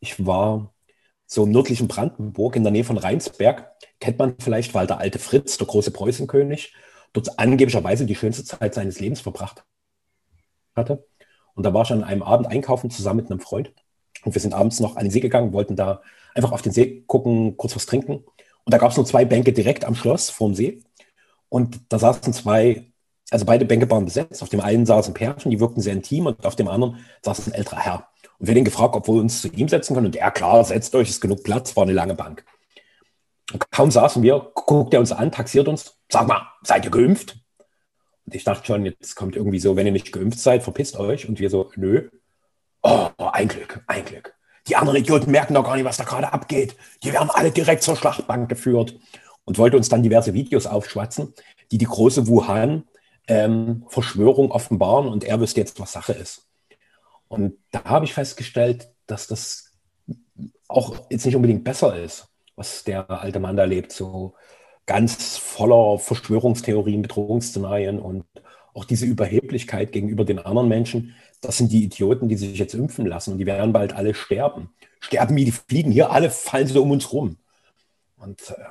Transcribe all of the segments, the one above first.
Ich war so im nördlichen Brandenburg in der Nähe von Rheinsberg. Kennt man vielleicht, weil der alte Fritz, der große Preußenkönig, dort angeblicherweise die schönste Zeit seines Lebens verbracht hatte. Und da war ich an einem Abend einkaufen zusammen mit einem Freund. Und wir sind abends noch an den See gegangen, wollten da einfach auf den See gucken, kurz was trinken. Und da gab es nur zwei Bänke direkt am Schloss vorm See. Und da saßen zwei, also beide Bänke waren besetzt. Auf dem einen saßen Pärchen, die wirkten sehr intim, und auf dem anderen saß ein älterer Herr. Und wir haben ihn gefragt, ob wir uns zu ihm setzen können. Und er, klar, setzt euch, ist genug Platz, war eine lange Bank. Und kaum saßen wir, guckt er uns an, taxiert uns, sag mal, seid ihr geimpft? Und ich dachte schon, jetzt kommt irgendwie so, wenn ihr nicht geimpft seid, verpisst euch. Und wir so, nö. Oh, ein Glück, ein Glück. Die anderen Idioten merken doch gar nicht, was da gerade abgeht. Die werden alle direkt zur Schlachtbank geführt. Und wollte uns dann diverse Videos aufschwatzen, die die große Wuhan-Verschwörung ähm, offenbaren. Und er wüsste jetzt, was Sache ist. Und da habe ich festgestellt, dass das auch jetzt nicht unbedingt besser ist, was der alte Mann da lebt. So ganz voller Verschwörungstheorien, Bedrohungsszenarien und auch diese Überheblichkeit gegenüber den anderen Menschen. Das sind die Idioten, die sich jetzt impfen lassen und die werden bald alle sterben. Sterben wie die Fliegen hier, alle fallen so um uns rum. Und äh,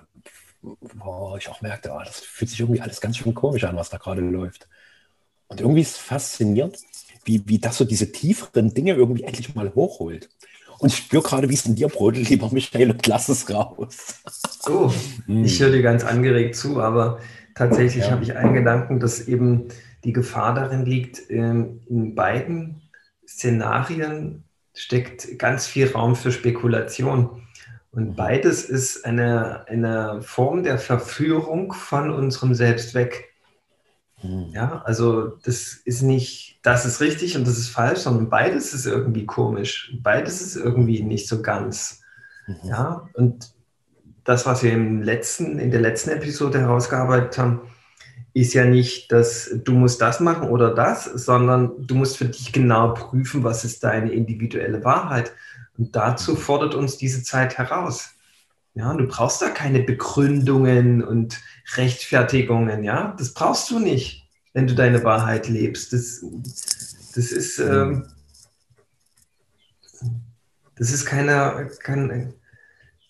wo ich auch merkte, oh, das fühlt sich irgendwie alles ganz schön komisch an, was da gerade läuft. Und irgendwie ist es faszinierend, wie, wie das so diese tieferen Dinge irgendwie endlich mal hochholt. Und ich spüre gerade, wie es in dir brodelt, lieber Michael, und lass es raus. Oh, ich höre dir ganz angeregt zu, aber tatsächlich ja. habe ich einen Gedanken, dass eben die Gefahr darin liegt, ähm, in beiden Szenarien steckt ganz viel Raum für Spekulation. Und beides ist eine, eine Form der Verführung von unserem Selbst weg. Hm. Ja, also das ist nicht, das ist richtig und das ist falsch, sondern beides ist irgendwie komisch. Beides ist irgendwie nicht so ganz. Mhm. Ja, und das, was wir im letzten, in der letzten Episode herausgearbeitet haben, ist ja nicht, dass du musst das machen oder das, sondern du musst für dich genau prüfen, was ist deine individuelle Wahrheit. Und dazu mhm. fordert uns diese Zeit heraus. Ja, du brauchst da keine Begründungen und Rechtfertigungen, ja. Das brauchst du nicht, wenn du deine Wahrheit lebst. Das, das ist, ähm, das ist keine, kein,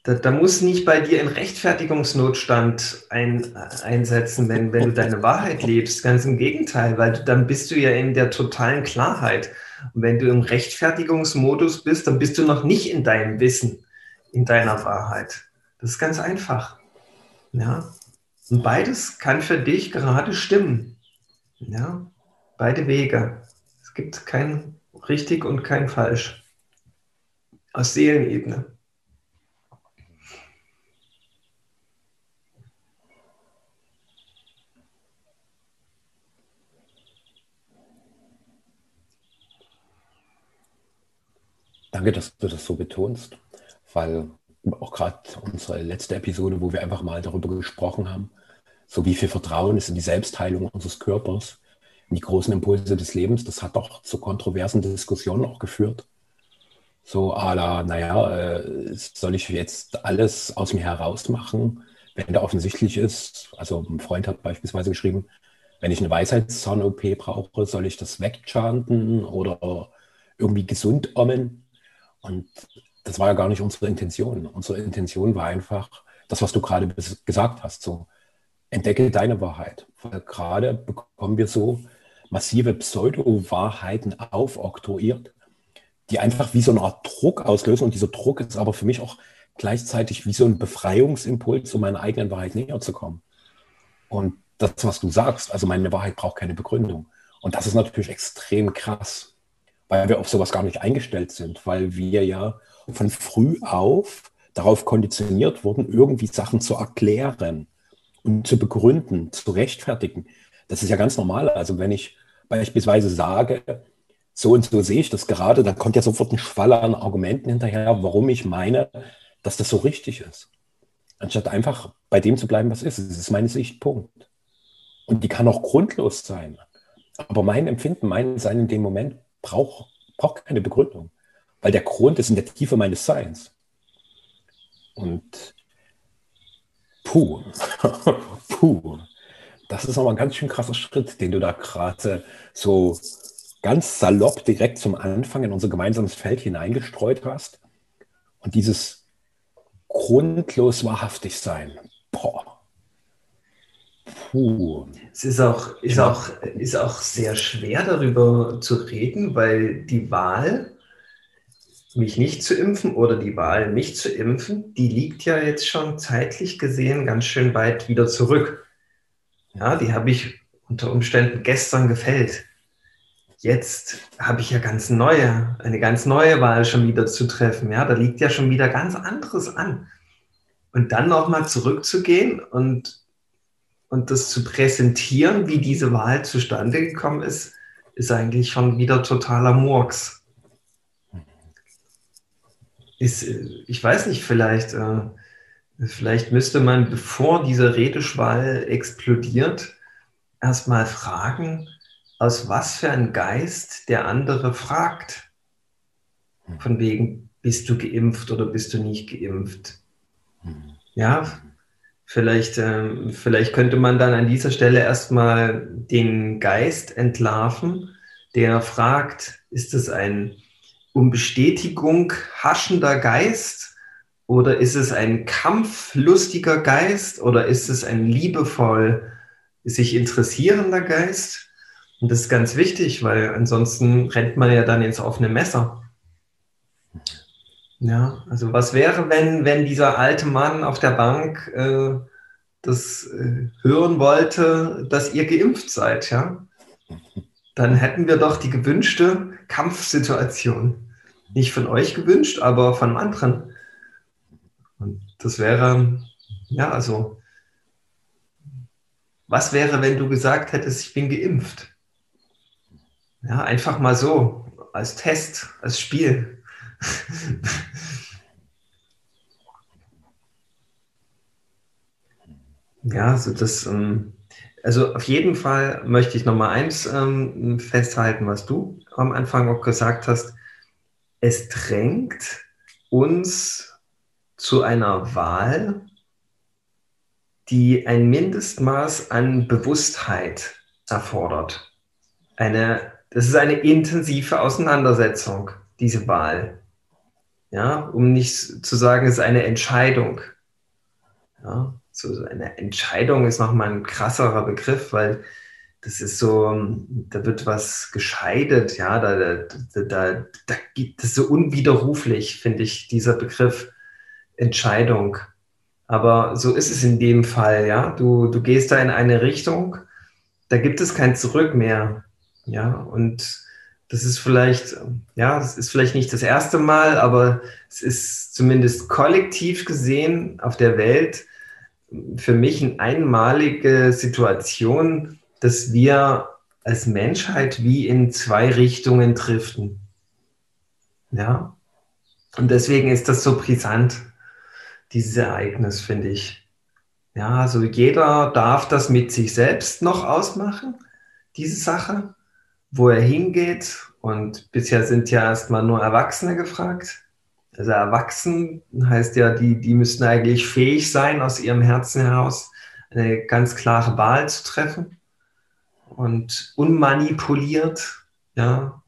da, da, muss nicht bei dir ein Rechtfertigungsnotstand ein, einsetzen, wenn, wenn du deine Wahrheit lebst. Ganz im Gegenteil, weil du, dann bist du ja in der totalen Klarheit. Und wenn du im Rechtfertigungsmodus bist, dann bist du noch nicht in deinem Wissen, in deiner Wahrheit. Das ist ganz einfach. Ja. Und beides kann für dich gerade stimmen. Ja. Beide Wege. Es gibt kein richtig und kein falsch. Aus Seelenebene. Danke, dass du das so betonst, weil auch gerade unsere letzte Episode, wo wir einfach mal darüber gesprochen haben, so wie viel Vertrauen ist in die Selbstheilung unseres Körpers, in die großen Impulse des Lebens, das hat doch zu kontroversen Diskussionen auch geführt. So, à la, naja, äh, soll ich jetzt alles aus mir heraus machen, wenn da offensichtlich ist, also ein Freund hat beispielsweise geschrieben, wenn ich eine Weisheitszahn-OP brauche, soll ich das wegchanten oder irgendwie gesund ommen? Und das war ja gar nicht unsere Intention. Unsere Intention war einfach das, was du gerade gesagt hast. So, entdecke deine Wahrheit. Weil gerade bekommen wir so massive Pseudo-Wahrheiten aufoktroyiert, die einfach wie so eine Art Druck auslösen. Und dieser Druck ist aber für mich auch gleichzeitig wie so ein Befreiungsimpuls, um meiner eigenen Wahrheit näher zu kommen. Und das, was du sagst, also meine Wahrheit braucht keine Begründung. Und das ist natürlich extrem krass, weil wir auf sowas gar nicht eingestellt sind, weil wir ja von früh auf darauf konditioniert wurden, irgendwie Sachen zu erklären und zu begründen, zu rechtfertigen. Das ist ja ganz normal. Also wenn ich beispielsweise sage, so und so sehe ich das gerade, dann kommt ja sofort ein Schwall an Argumenten hinterher, warum ich meine, dass das so richtig ist. Anstatt einfach bei dem zu bleiben, was ist. Es ist meine Sicht, Punkt. Und die kann auch grundlos sein. Aber mein Empfinden, mein Sein in dem Moment braucht, braucht keine Begründung weil der Grund ist in der Tiefe meines Seins. Und puh, puh, das ist nochmal ein ganz schön krasser Schritt, den du da gerade so ganz salopp direkt zum Anfang in unser gemeinsames Feld hineingestreut hast. Und dieses grundlos wahrhaftig sein, boah. Puh. Es ist auch, ist, auch, ist auch sehr schwer darüber zu reden, weil die Wahl, mich nicht zu impfen oder die Wahl, mich zu impfen, die liegt ja jetzt schon zeitlich gesehen ganz schön weit wieder zurück. Ja, die habe ich unter Umständen gestern gefällt. Jetzt habe ich ja ganz neue, eine ganz neue Wahl schon wieder zu treffen. Ja, da liegt ja schon wieder ganz anderes an. Und dann nochmal zurückzugehen und, und das zu präsentieren, wie diese Wahl zustande gekommen ist, ist eigentlich schon wieder totaler Murks. Ist, ich weiß nicht, vielleicht, äh, vielleicht müsste man, bevor diese Redeschwall explodiert, erstmal fragen, aus was für ein Geist der andere fragt. Von wegen, bist du geimpft oder bist du nicht geimpft? Ja, vielleicht, äh, vielleicht könnte man dann an dieser Stelle erstmal den Geist entlarven, der fragt, ist es ein um Bestätigung haschender Geist oder ist es ein kampflustiger Geist oder ist es ein liebevoll sich interessierender Geist. Und das ist ganz wichtig, weil ansonsten rennt man ja dann ins offene Messer. Ja, also was wäre, wenn, wenn dieser alte Mann auf der Bank äh, das äh, hören wollte, dass ihr geimpft seid, ja? Dann hätten wir doch die gewünschte Kampfsituation. Nicht von euch gewünscht, aber von anderen. Und das wäre, ja, also was wäre, wenn du gesagt hättest, ich bin geimpft? Ja, einfach mal so, als Test, als Spiel. ja, so das, ähm, also auf jeden Fall möchte ich nochmal eins ähm, festhalten, was du am Anfang auch gesagt hast. Es drängt uns zu einer Wahl, die ein Mindestmaß an Bewusstheit erfordert. Eine, das ist eine intensive Auseinandersetzung, diese Wahl. Ja, um nicht zu sagen, es ist eine Entscheidung. Ja, so eine Entscheidung ist nochmal ein krasserer Begriff, weil das ist so, da wird was gescheidet, ja, da, da, da, da gibt es so unwiderruflich, finde ich, dieser Begriff Entscheidung. Aber so ist es in dem Fall, ja. Du, du gehst da in eine Richtung, da gibt es kein Zurück mehr. Ja, und das ist vielleicht, ja, es ist vielleicht nicht das erste Mal, aber es ist zumindest kollektiv gesehen auf der Welt für mich eine einmalige Situation, dass wir als Menschheit wie in zwei Richtungen driften. Ja. Und deswegen ist das so brisant dieses Ereignis, finde ich. Ja, also jeder darf das mit sich selbst noch ausmachen, diese Sache, wo er hingeht. Und bisher sind ja erstmal nur Erwachsene gefragt. Also erwachsen heißt ja, die, die müssten eigentlich fähig sein, aus ihrem Herzen heraus eine ganz klare Wahl zu treffen und unmanipuliert, ja,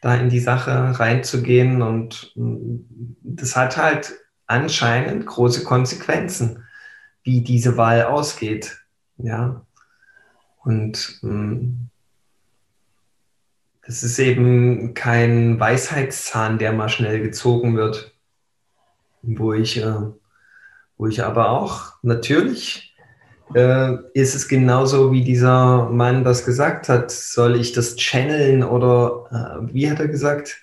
da in die Sache reinzugehen. Und das hat halt anscheinend große Konsequenzen, wie diese Wahl ausgeht. Ja. Und es ist eben kein Weisheitszahn, der mal schnell gezogen wird, wo ich, äh, wo ich aber auch natürlich äh, ist es genauso, wie dieser Mann das gesagt hat. Soll ich das channeln oder äh, wie hat er gesagt?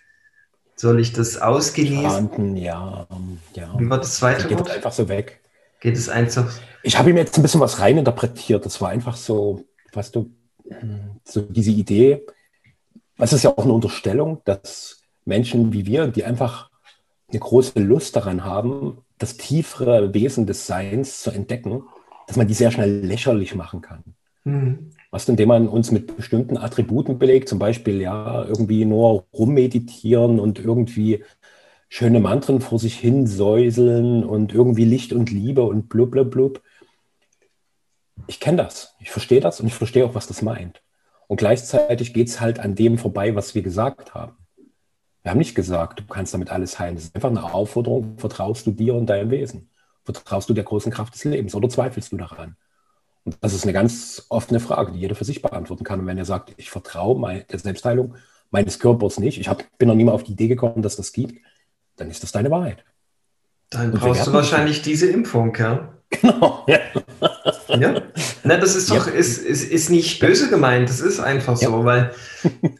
Soll ich das? Verhandten, ja, ja. Wie war das zweite Geht Wort? einfach so weg. Geht es einfach? Ich habe ihm jetzt ein bisschen was reininterpretiert. Das war einfach so, was du, so diese Idee. Was ist ja auch eine Unterstellung, dass Menschen wie wir, die einfach eine große Lust daran haben, das tiefere Wesen des Seins zu entdecken, dass man die sehr schnell lächerlich machen kann. Mhm. Was, indem man uns mit bestimmten Attributen belegt, zum Beispiel ja irgendwie nur rummeditieren und irgendwie schöne Mantren vor sich hin säuseln und irgendwie Licht und Liebe und blub, blub, blub. Ich kenne das, ich verstehe das und ich verstehe auch, was das meint. Und gleichzeitig geht es halt an dem vorbei, was wir gesagt haben. Wir haben nicht gesagt, du kannst damit alles heilen. Das ist einfach eine Aufforderung, vertraust du dir und deinem Wesen? Vertraust du der großen Kraft des Lebens oder zweifelst du daran? Und das ist eine ganz offene Frage, die jeder für sich beantworten kann. Und wenn er sagt, ich vertraue der Selbstheilung meines Körpers nicht, ich hab, bin noch nie mal auf die Idee gekommen, dass das gibt, dann ist das deine Wahrheit. Dann brauchst du wahrscheinlich diese Impfung, ja? Genau, ja. ja? Na, das ist doch, ja. ist, ist, ist nicht böse gemeint, das ist einfach so, ja. weil,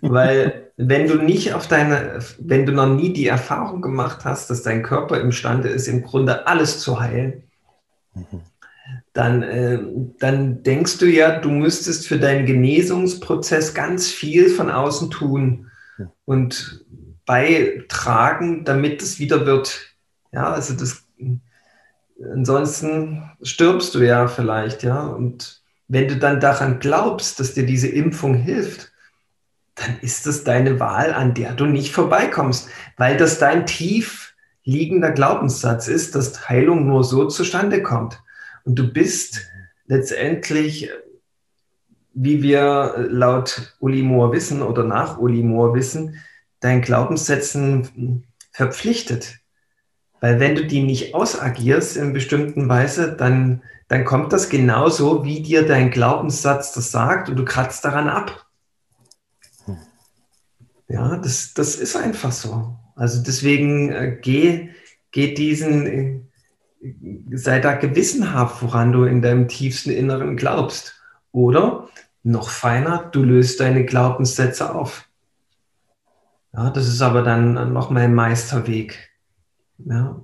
weil wenn du nicht auf deine, wenn du noch nie die Erfahrung gemacht hast, dass dein Körper imstande ist, im Grunde alles zu heilen, mhm. dann, äh, dann denkst du ja, du müsstest für deinen Genesungsprozess ganz viel von außen tun und beitragen, damit es wieder wird. Ja, also das ansonsten stirbst du ja vielleicht, ja. Und wenn du dann daran glaubst, dass dir diese Impfung hilft, dann ist es deine Wahl, an der du nicht vorbeikommst, weil das dein tief liegender Glaubenssatz ist, dass Heilung nur so zustande kommt. Und du bist letztendlich, wie wir laut Uli Moore wissen oder nach Uli Moore wissen, deinen Glaubenssätzen verpflichtet. Weil wenn du die nicht ausagierst in bestimmten Weise, dann, dann kommt das genauso, wie dir dein Glaubenssatz das sagt und du kratzt daran ab. Ja, das, das ist einfach so. Also deswegen äh, geh, geh diesen, äh, sei da gewissenhaft, woran du in deinem tiefsten Inneren glaubst. Oder noch feiner, du löst deine Glaubenssätze auf. Ja, das ist aber dann noch mein Meisterweg. Ja.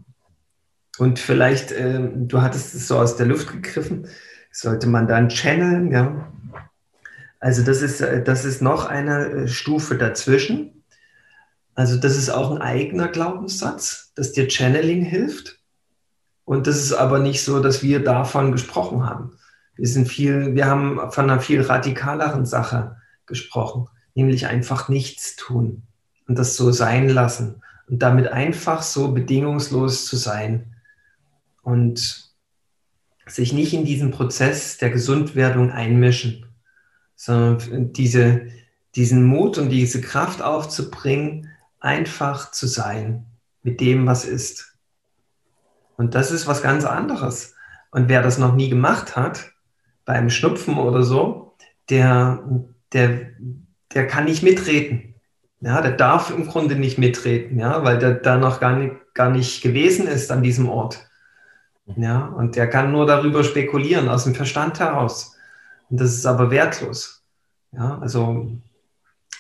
Und vielleicht, äh, du hattest es so aus der Luft gegriffen, sollte man dann channeln, ja. Also das ist, äh, das ist noch eine äh, Stufe dazwischen. Also das ist auch ein eigener Glaubenssatz, dass dir Channeling hilft. Und das ist aber nicht so, dass wir davon gesprochen haben. Wir sind viel, wir haben von einer viel radikaleren Sache gesprochen, nämlich einfach nichts tun und das so sein lassen und damit einfach so bedingungslos zu sein und sich nicht in diesen Prozess der Gesundwerdung einmischen, sondern diese, diesen Mut und diese Kraft aufzubringen, einfach zu sein mit dem, was ist. Und das ist was ganz anderes. Und wer das noch nie gemacht hat, beim Schnupfen oder so, der, der, der kann nicht mitreden. Ja, der darf im Grunde nicht mitreden, ja, weil der da noch gar nicht, gar nicht gewesen ist an diesem Ort. Ja, und der kann nur darüber spekulieren, aus dem Verstand heraus. Und das ist aber wertlos. Ja, also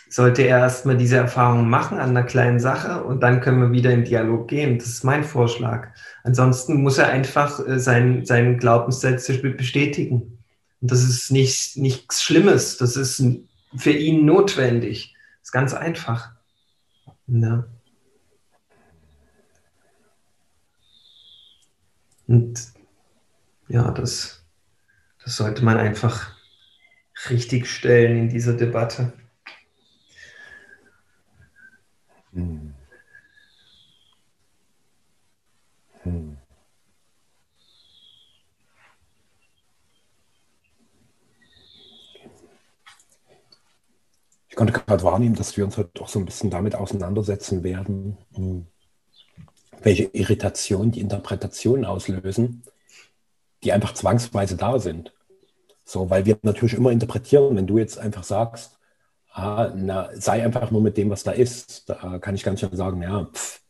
sollte er erstmal diese Erfahrung machen an einer kleinen Sache und dann können wir wieder im Dialog gehen. Das ist mein Vorschlag. Ansonsten muss er einfach äh, sein, seinen Glaubenssätze bestätigen. Und das ist nicht, nichts Schlimmes. Das ist für ihn notwendig ist ganz einfach. Ja. Und ja, das, das sollte man einfach richtig stellen in dieser Debatte. Hm. Hm. Konnte gerade wahrnehmen, dass wir uns heute auch so ein bisschen damit auseinandersetzen werden, hm, welche Irritationen die Interpretationen auslösen, die einfach zwangsweise da sind. So, weil wir natürlich immer interpretieren, wenn du jetzt einfach sagst, ah, na, sei einfach nur mit dem, was da ist, da kann ich ganz schön sagen, ja, pff,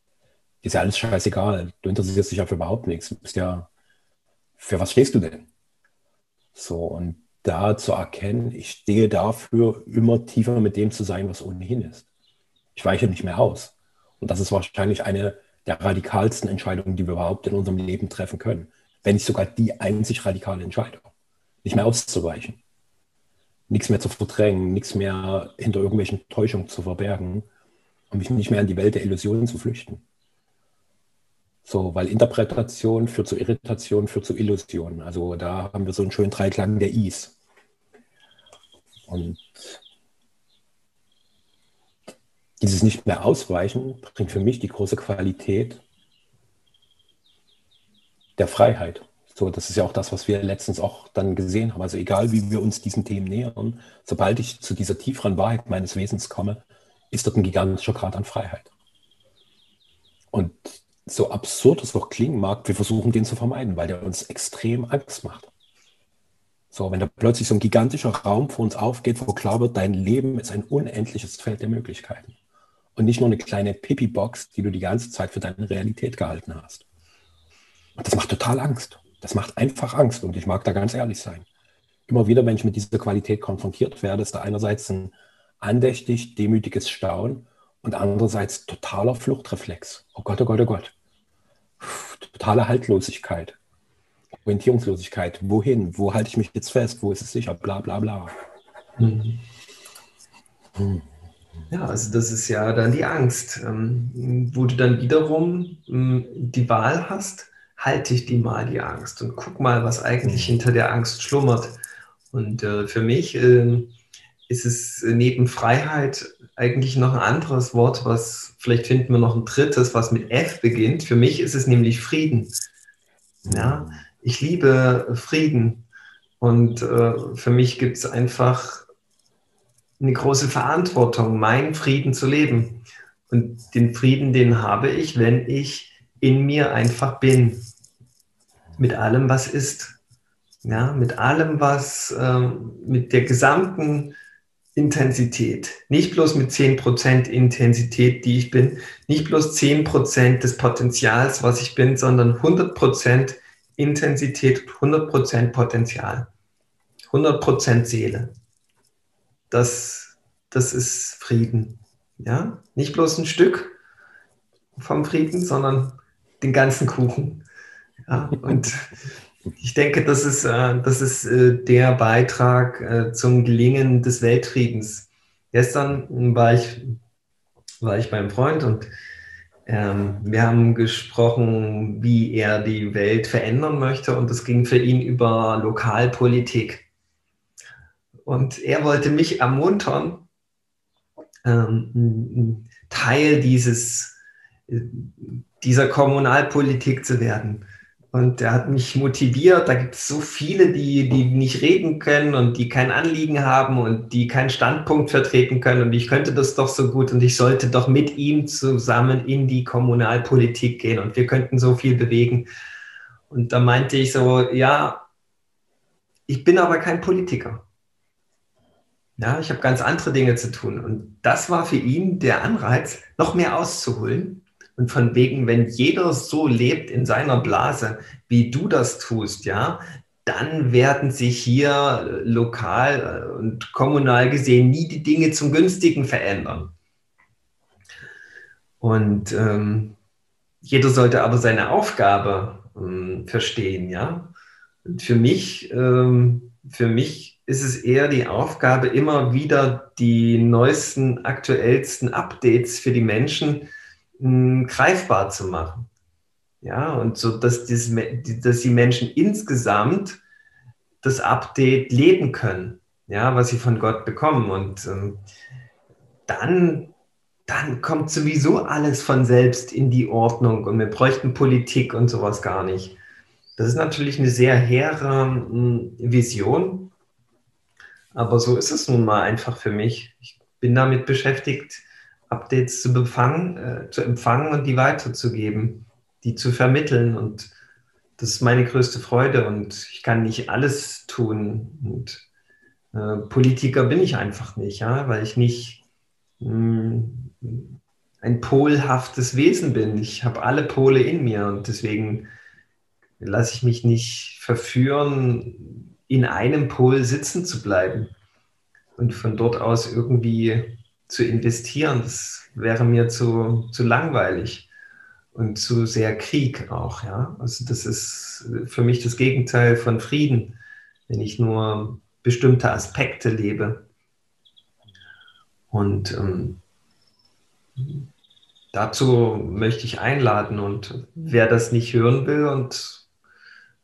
ist ja alles scheißegal. Du interessierst dich ja für überhaupt nichts. Du bist ja, für was stehst du denn? So, und da zu erkennen, ich stehe dafür, immer tiefer mit dem zu sein, was ohnehin ist. Ich weiche nicht mehr aus. Und das ist wahrscheinlich eine der radikalsten Entscheidungen, die wir überhaupt in unserem Leben treffen können. Wenn nicht sogar die einzig radikale Entscheidung. Nicht mehr auszuweichen. Nichts mehr zu verdrängen, nichts mehr hinter irgendwelchen Täuschungen zu verbergen und mich nicht mehr in die Welt der Illusionen zu flüchten. So, weil Interpretation führt zu Irritation, führt zu Illusion. Also da haben wir so einen schönen Dreiklang der Is. Und dieses nicht mehr ausweichen bringt für mich die große Qualität der Freiheit. So, das ist ja auch das, was wir letztens auch dann gesehen haben. Also egal, wie wir uns diesen Themen nähern, sobald ich zu dieser tieferen Wahrheit meines Wesens komme, ist dort ein gigantischer Grad an Freiheit. Und so absurd es auch klingen mag, wir versuchen den zu vermeiden, weil der uns extrem Angst macht. So, wenn da plötzlich so ein gigantischer Raum vor uns aufgeht, wo klar wird, dein Leben ist ein unendliches Feld der Möglichkeiten. Und nicht nur eine kleine Pipi-Box, die du die ganze Zeit für deine Realität gehalten hast. Und das macht total Angst. Das macht einfach Angst. Und ich mag da ganz ehrlich sein. Immer wieder, wenn ich mit dieser Qualität konfrontiert werde, ist da einerseits ein andächtig, demütiges Staunen und andererseits totaler Fluchtreflex. Oh Gott, oh Gott, oh Gott. Totale Haltlosigkeit, Orientierungslosigkeit. Wohin? Wo halte ich mich jetzt fest? Wo ist es sicher? Bla bla bla. Mhm. Hm. Ja, also das ist ja dann die Angst, ähm, wo du dann wiederum ähm, die Wahl hast, halte ich die mal, die Angst, und guck mal, was eigentlich mhm. hinter der Angst schlummert. Und äh, für mich äh, ist es neben Freiheit eigentlich noch ein anderes Wort, was vielleicht finden wir noch ein drittes, was mit F beginnt. Für mich ist es nämlich Frieden. Ja, ich liebe Frieden. Und äh, für mich gibt es einfach eine große Verantwortung, meinen Frieden zu leben. Und den Frieden, den habe ich, wenn ich in mir einfach bin. Mit allem, was ist. Ja, mit allem, was, ähm, mit der gesamten Intensität. Nicht bloß mit 10% Intensität, die ich bin, nicht bloß 10% des Potenzials, was ich bin, sondern 100% Intensität, 100% Potenzial, 100% Seele. Das, das ist Frieden. Ja? Nicht bloß ein Stück vom Frieden, sondern den ganzen Kuchen. Ja? Und ich denke, das ist, äh, das ist äh, der Beitrag äh, zum Gelingen des Weltfriedens. Gestern war ich, war ich beim Freund und ähm, wir haben gesprochen, wie er die Welt verändern möchte und es ging für ihn über Lokalpolitik. Und er wollte mich ermuntern, ähm, Teil dieses, dieser Kommunalpolitik zu werden. Und er hat mich motiviert. Da gibt es so viele, die, die nicht reden können und die kein Anliegen haben und die keinen Standpunkt vertreten können. Und ich könnte das doch so gut und ich sollte doch mit ihm zusammen in die Kommunalpolitik gehen und wir könnten so viel bewegen. Und da meinte ich so, ja, ich bin aber kein Politiker. Ja, ich habe ganz andere Dinge zu tun. Und das war für ihn der Anreiz, noch mehr auszuholen und von wegen, wenn jeder so lebt in seiner Blase, wie du das tust, ja, dann werden sich hier lokal und kommunal gesehen nie die Dinge zum Günstigen verändern. Und ähm, jeder sollte aber seine Aufgabe ähm, verstehen, ja. Und für mich, ähm, für mich ist es eher die Aufgabe, immer wieder die neuesten, aktuellsten Updates für die Menschen greifbar zu machen. Ja, und so, dass, das, dass die Menschen insgesamt das Update leben können, ja, was sie von Gott bekommen. Und ähm, dann, dann kommt sowieso alles von selbst in die Ordnung und wir bräuchten Politik und sowas gar nicht. Das ist natürlich eine sehr hehre hm, Vision, aber so ist es nun mal einfach für mich. Ich bin damit beschäftigt, Updates zu, befangen, äh, zu empfangen und die weiterzugeben, die zu vermitteln. Und das ist meine größte Freude. Und ich kann nicht alles tun. Und äh, Politiker bin ich einfach nicht, ja, weil ich nicht mh, hm, ein polhaftes Wesen bin. Ich habe alle Pole in mir und deswegen lasse ich mich nicht verführen, in einem Pol sitzen zu bleiben und von dort aus irgendwie zu investieren. Das wäre mir zu, zu langweilig und zu sehr Krieg auch. Ja? Also das ist für mich das Gegenteil von Frieden, wenn ich nur bestimmte Aspekte lebe. Und ähm, dazu möchte ich einladen und wer das nicht hören will und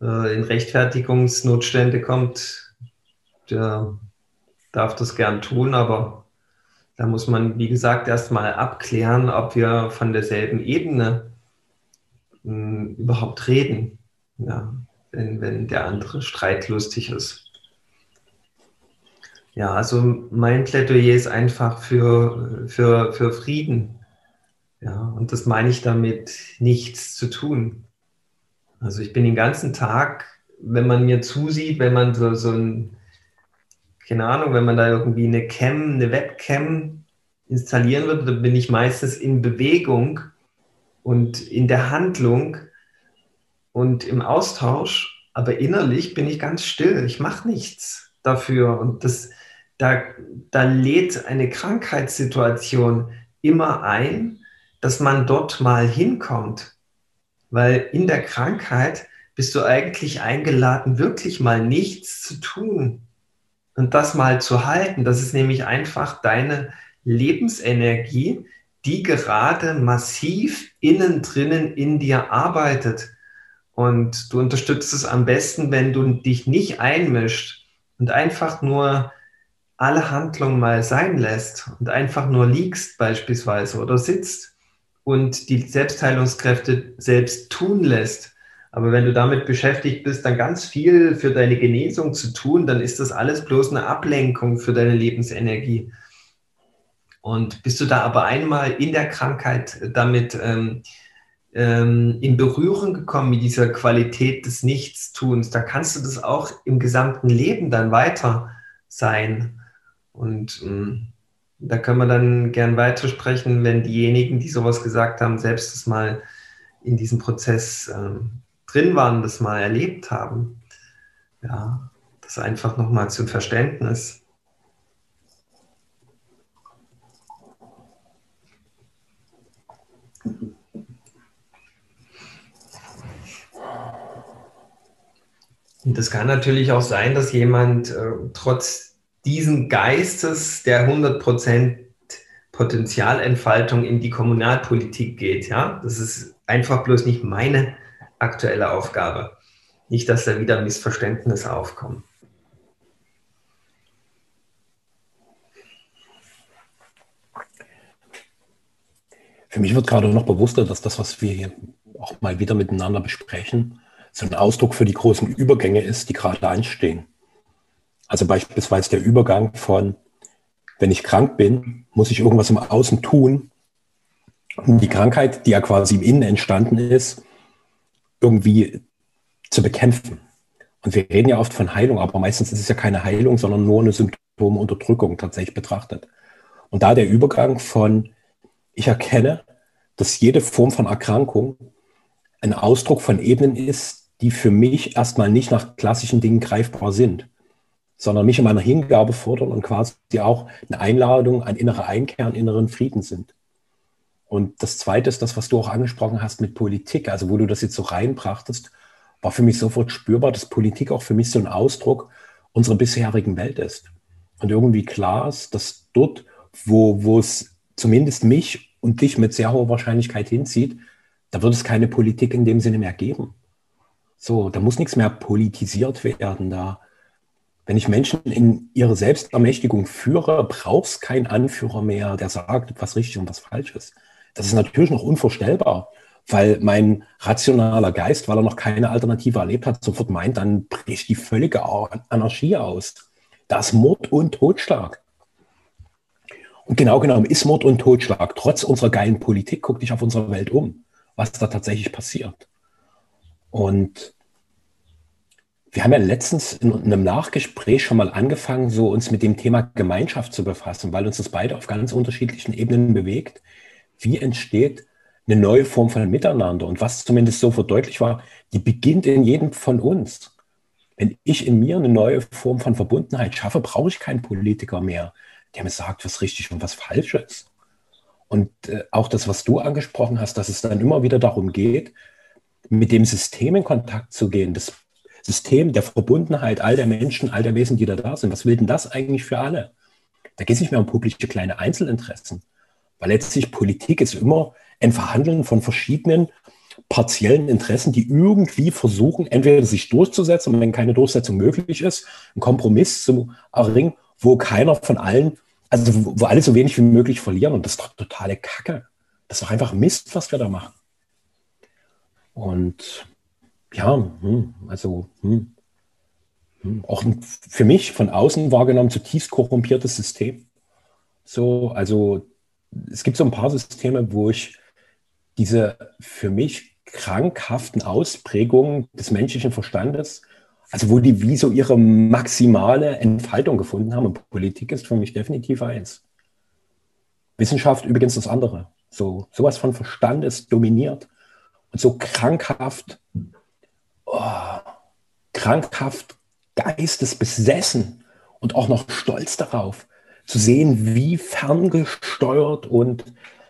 äh, in Rechtfertigungsnotstände kommt, der darf das gern tun, aber da muss man, wie gesagt, erstmal abklären, ob wir von derselben Ebene mh, hm, überhaupt reden, ja, wenn, wenn der andere streitlustig ist. Ja, also mein Plädoyer ist einfach für, für, für Frieden. Ja, und das meine ich damit, nichts zu tun. Also ich bin den ganzen Tag, wenn man mir zusieht, wenn man so, so ein, keine Ahnung, wenn man da irgendwie eine Cam, eine Webcam installieren würde, dann bin ich meistens in Bewegung und in der Handlung und im Austausch, aber innerlich bin ich ganz still. Ich mache nichts dafür. Und das, da, da lädt eine Krankheitssituation immer ein, dass man dort mal hinkommt. Weil in der Krankheit bist du eigentlich eingeladen, wirklich mal nichts zu tun und das mal zu halten. Das ist nämlich einfach deine Lebensenergie, die gerade massiv innen drinnen in dir arbeitet. Und du unterstützt es am besten, wenn du dich nicht einmischt und einfach nur alle Handlungen mal sein lässt und einfach nur liegst beispielsweise oder sitzt und die Selbstheilungskräfte selbst tun lässt. Aber wenn du damit beschäftigt bist, dann ganz viel für deine Genesung zu tun, dann ist das alles bloß eine Ablenkung für deine Lebensenergie. Und bist du da aber einmal in der Krankheit damit ähm, ähm, in Berührung gekommen mit dieser Qualität des Nichtstuns, da kannst du das auch im gesamten Leben dann weiter sein. Und ähm, da können wir dann gern weitersprechen, wenn diejenigen, die sowas gesagt haben, selbst das mal in diesem Prozess ähm, drin waren, das mal erlebt haben. Ja, das einfach nochmal zum Verständnis. Und es kann natürlich auch sein, dass jemand äh, trotz diesen Geistes der 100% Potenzialentfaltung in die Kommunalpolitik geht. Ja, das ist einfach bloß nicht meine aktuelle Aufgabe. Nicht, dass da wieder Missverständnisse aufkommen. Für mich wird gerade noch bewusster, dass das, was wir hier auch mal wieder miteinander besprechen, so ein Ausdruck für die großen Übergänge ist, die gerade anstehen. Also beispielsweise der Übergang von, wenn ich krank bin, muss ich irgendwas im Außen tun, um die Krankheit, die ja quasi im Innen entstanden ist, irgendwie zu bekämpfen. Und wir reden ja oft von Heilung, aber meistens ist es ja keine Heilung, sondern nur eine Symptomunterdrückung tatsächlich betrachtet. Und da der Übergang von, ich erkenne, dass jede Form von Erkrankung ein Ausdruck von Ebenen ist, die für mich erstmal nicht nach klassischen Dingen greifbar sind, sondern mich in meiner Hingabe fordern und quasi auch eine Einladung an innere Einkehr und inneren Frieden sind. Und das Zweite ist das, was du auch angesprochen hast mit Politik, also wo du das jetzt so reinbrachtest, war für mich sofort spürbar, dass Politik auch für mich so ein Ausdruck unserer bisherigen Welt ist. Und irgendwie klar ist, dass dort, wo, es zumindest mich und dich mit sehr hoher Wahrscheinlichkeit hinzieht, da wird es keine Politik in dem Sinne mehr geben. So, da muss nichts mehr politisiert werden. Da, wenn ich Menschen in ihre Selbstermächtigung führe, braucht es keinen Anführer mehr, der sagt, was richtig und was falsch ist. Das ist natürlich noch unvorstellbar, weil mein rationaler Geist, weil er noch keine Alternative erlebt hat, sofort meint, dann bricht die völlige Anarchie aus. Das Mord und Totschlag. Und genau genommen ist Mord und Totschlag. Trotz unserer geilen Politik, guck dich auf unsere Welt um, was da tatsächlich passiert. Und wir haben ja letztens in einem Nachgespräch schon mal angefangen, so uns mit dem Thema Gemeinschaft zu befassen, weil uns das beide auf ganz unterschiedlichen Ebenen bewegt. Wie entsteht eine neue Form von Miteinander? Und was zumindest so verdeutlicht war, die beginnt in jedem von uns. Wenn ich in mir eine neue Form von Verbundenheit schaffe, brauche ich keinen Politiker mehr, der mir sagt, was richtig und was falsch ist. Und äh, auch das, was du angesprochen hast, dass es dann immer wieder darum geht, mit dem System in Kontakt zu gehen, das System der Verbundenheit all der Menschen, all der Wesen, die da da sind. Was will denn das eigentlich für alle? Da geht es nicht mehr um publische kleine Einzelinteressen, weil letztlich Politik ist immer ein Verhandeln von verschiedenen partiellen Interessen, die irgendwie versuchen, entweder sich durchzusetzen wenn keine Durchsetzung möglich ist, einen Kompromiss zu erringen, wo keiner von allen, also wo alle so wenig wie möglich verlieren. Und das ist doch totale Kacke. Das ist doch einfach Mist, was wir da machen. Und ja, hm, also hm, hm, auch für mich von außen wahrgenommen zutiefst korrumpiertes System. So, also es gibt so ein paar Systeme, wo ich diese für mich krankhaften Ausprägungen des menschlichen Verstandes, also wo die wie so ihre maximale Entfaltung gefunden haben. Und Politik ist für mich definitiv eins. Wissenschaft übrigens das andere. So sowas von Verstand ist dominiert und so krankhaft, oh, krankhaft geistesbesessen und auch noch stolz darauf zu sehen, wie ferngesteuert und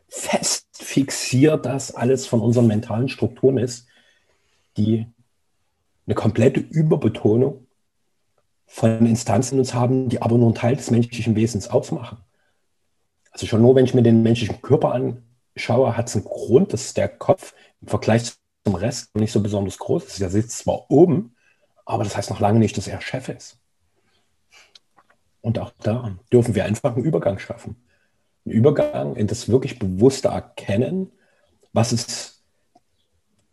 fest fixiert das alles von unseren mentalen Strukturen ist, die eine komplette Überbetonung von Instanzen in uns haben, die aber nur einen Teil des menschlichen Wesens ausmachen. Also schon nur, wenn ich mir den menschlichen Körper anschaue, hat es einen Grund, dass der Kopf im Vergleich zum Rest nicht so besonders groß ist. Er sitzt zwar oben, aber das heißt noch lange nicht, dass er Chef ist. Und auch da dürfen wir einfach einen Übergang schaffen. Einen Übergang in das wirklich bewusste Erkennen, was ist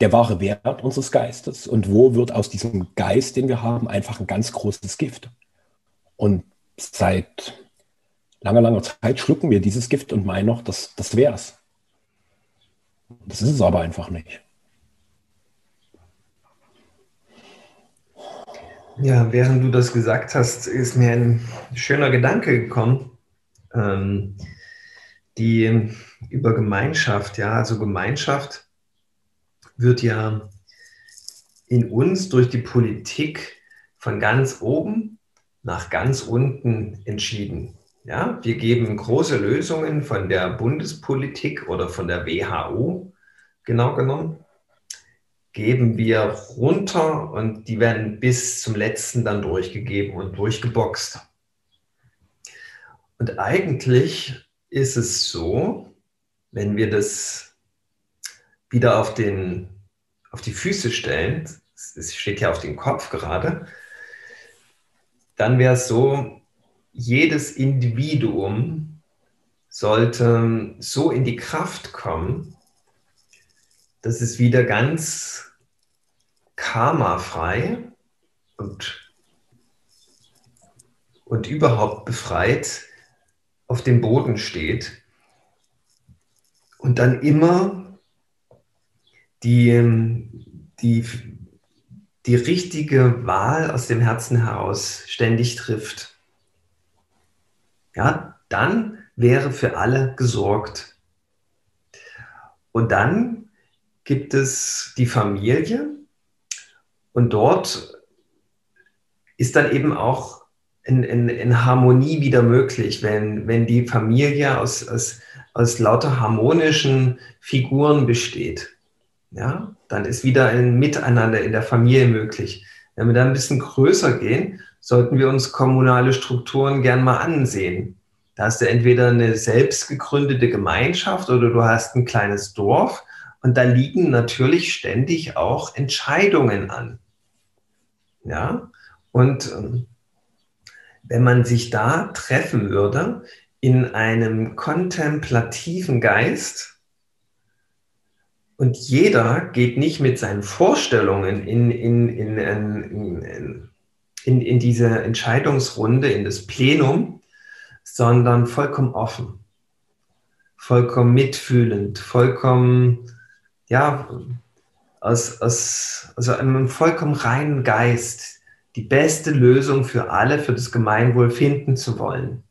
der wahre Wert unseres Geistes und wo wird aus diesem Geist, den wir haben, einfach ein ganz großes Gift. Und seit langer, langer Zeit schlucken wir dieses Gift und meinen noch, dass das wäre es. Das ist es aber einfach nicht. Ja, während du das gesagt hast, ist mir ein schöner Gedanke gekommen, ähm, die über Gemeinschaft, ja, also Gemeinschaft wird ja in uns durch die Politik von ganz oben nach ganz unten entschieden. Ja, wir geben große Lösungen von der Bundespolitik oder von der WHO, genau genommen geben wir runter und die werden bis zum letzten dann durchgegeben und durchgeboxt. Und eigentlich ist es so, wenn wir das wieder auf, den, auf die Füße stellen, es steht ja auf den Kopf gerade, dann wäre es so, jedes Individuum sollte so in die Kraft kommen, das ist wieder ganz karmafrei und, und überhaupt befreit auf dem Boden steht und dann immer die, die, die richtige Wahl aus dem Herzen heraus ständig trifft. Ja, dann wäre für alle gesorgt. Und dann gibt es die Familie und dort ist dann eben auch in, in, in Harmonie wieder möglich, wenn, wenn die Familie aus, aus, aus lauter harmonischen Figuren besteht. Ja, dann ist wieder ein Miteinander in der Familie möglich. Wenn wir dann ein bisschen größer gehen, sollten wir uns kommunale Strukturen gern mal ansehen. Da hast du entweder eine selbst gegründete Gemeinschaft oder du hast ein kleines Dorf und da liegen natürlich ständig auch Entscheidungen an. Ja, und ähm, wenn man sich da treffen würde in einem kontemplativen Geist, und jeder geht nicht mit seinen Vorstellungen in, in, in, in, in, in diese Entscheidungsrunde, in das Plenum, sondern vollkommen offen, vollkommen mitfühlend, vollkommen ja, aus, aus also einem vollkommen reinen Geist die beste Lösung für alle, für das Gemeinwohl finden zu wollen.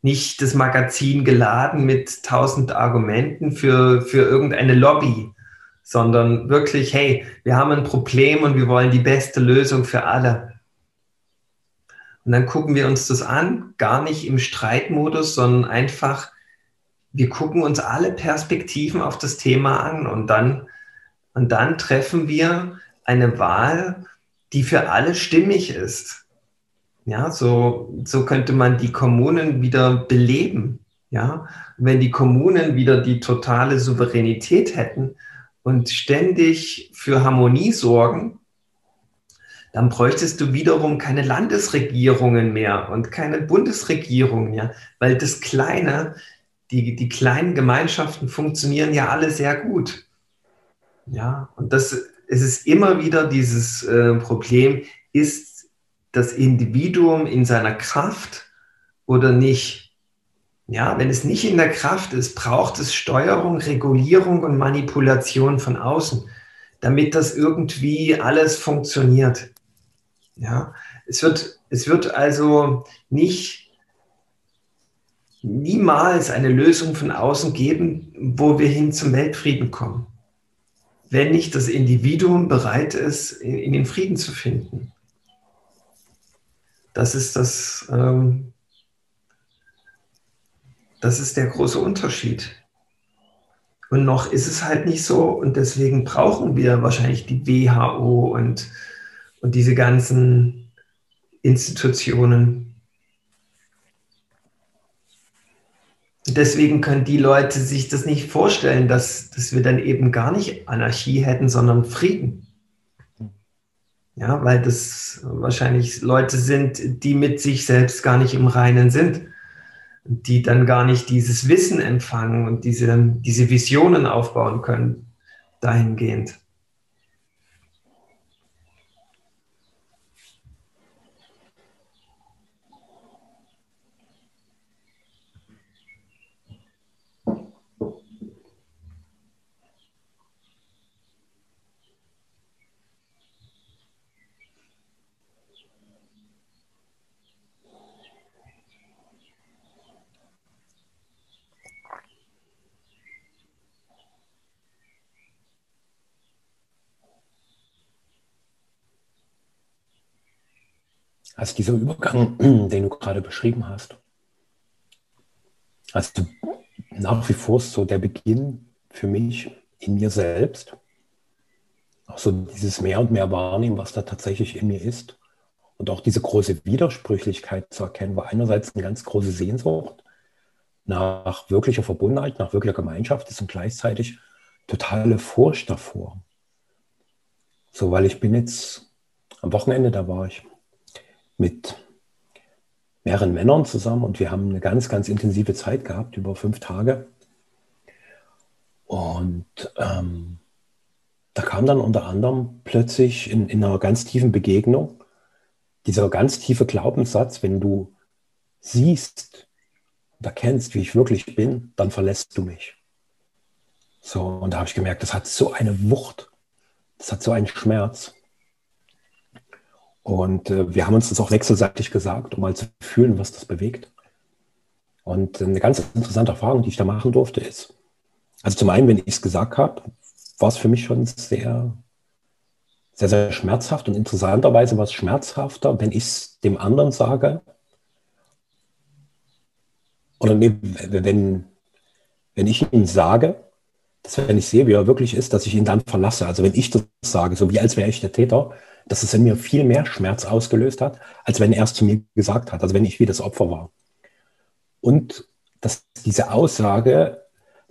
Nicht das Magazin geladen mit tausend Argumenten für, für irgendeine Lobby, sondern wirklich, hey, wir haben ein Problem und wir wollen die beste Lösung für alle. Und dann gucken wir uns das an, gar nicht im Streitmodus, sondern einfach, wir gucken uns alle Perspektiven auf das Thema an und dann, und dann treffen wir eine Wahl, die für alle stimmig ist. Ja, so, so könnte man die Kommunen wieder beleben. Ja, wenn die Kommunen wieder die totale Souveränität hätten und ständig für Harmonie sorgen, dann bräuchtest du wiederum keine Landesregierungen mehr und keine Bundesregierung mehr, weil das Kleine die, die kleinen Gemeinschaften funktionieren ja alle sehr gut. Ja, und das es ist immer wieder dieses äh, Problem, ist das Individuum in seiner Kraft oder nicht? Ja, wenn es nicht in der Kraft ist, braucht es Steuerung, Regulierung und Manipulation von außen, damit das irgendwie alles funktioniert. Ja, es wird, es wird also nicht niemals eine Lösung von außen geben, wo wir hin zum Weltfrieden kommen, wenn nicht das Individuum bereit ist, in, in den Frieden zu finden. Das ist das, ähm, das ist der große Unterschied. Und noch ist es halt nicht so und deswegen brauchen wir wahrscheinlich die WHO und, und diese ganzen Institutionen. Deswegen können die Leute sich das nicht vorstellen, dass, dass wir dann eben gar nicht Anarchie hätten, sondern Frieden. Ja, weil das wahrscheinlich Leute sind, die mit sich selbst gar nicht im Reinen sind die dann gar nicht dieses Wissen empfangen und diese, diese Visionen aufbauen können dahingehend. Also dieser Übergang, den du gerade beschrieben hast, also nach wie vor so der Beginn für mich in mir selbst, auch so dieses mehr und mehr wahrnehmen, was da tatsächlich in mir ist und auch diese große Widersprüchlichkeit zu erkennen, war einerseits eine ganz große Sehnsucht nach wirklicher Verbundenheit, nach wirklicher Gemeinschaft ist und gleichzeitig totale Furcht davor. So, weil ich bin jetzt am Wochenende, da war ich mit mehreren Männern zusammen und wir haben eine ganz, ganz intensive Zeit gehabt, über fünf Tage. Und ähm, da kam dann unter anderem plötzlich in, in einer ganz tiefen Begegnung dieser ganz tiefe Glaubenssatz, wenn du siehst und erkennst, wie ich wirklich bin, dann verlässt du mich. So, und da habe ich gemerkt, das hat so eine Wucht, das hat so einen Schmerz. Und äh, wir haben uns das auch wechselseitig gesagt, um mal zu fühlen, was das bewegt. Und eine ganz interessante Erfahrung, die ich da machen durfte, ist, also zum einen, wenn ich es gesagt habe, war es für mich schon sehr, sehr, sehr schmerzhaft und interessanterweise war es schmerzhafter, wenn ich es dem anderen sage. Oder nee, wenn, wenn ich ihm sage, dass wenn ich sehe, wie er wirklich ist, dass ich ihn dann verlasse. Also wenn ich das sage, so wie als wäre ich der Täter, dass es in mir viel mehr Schmerz ausgelöst hat, als wenn er es zu mir gesagt hat, also wenn ich wie das Opfer war. Und dass diese Aussage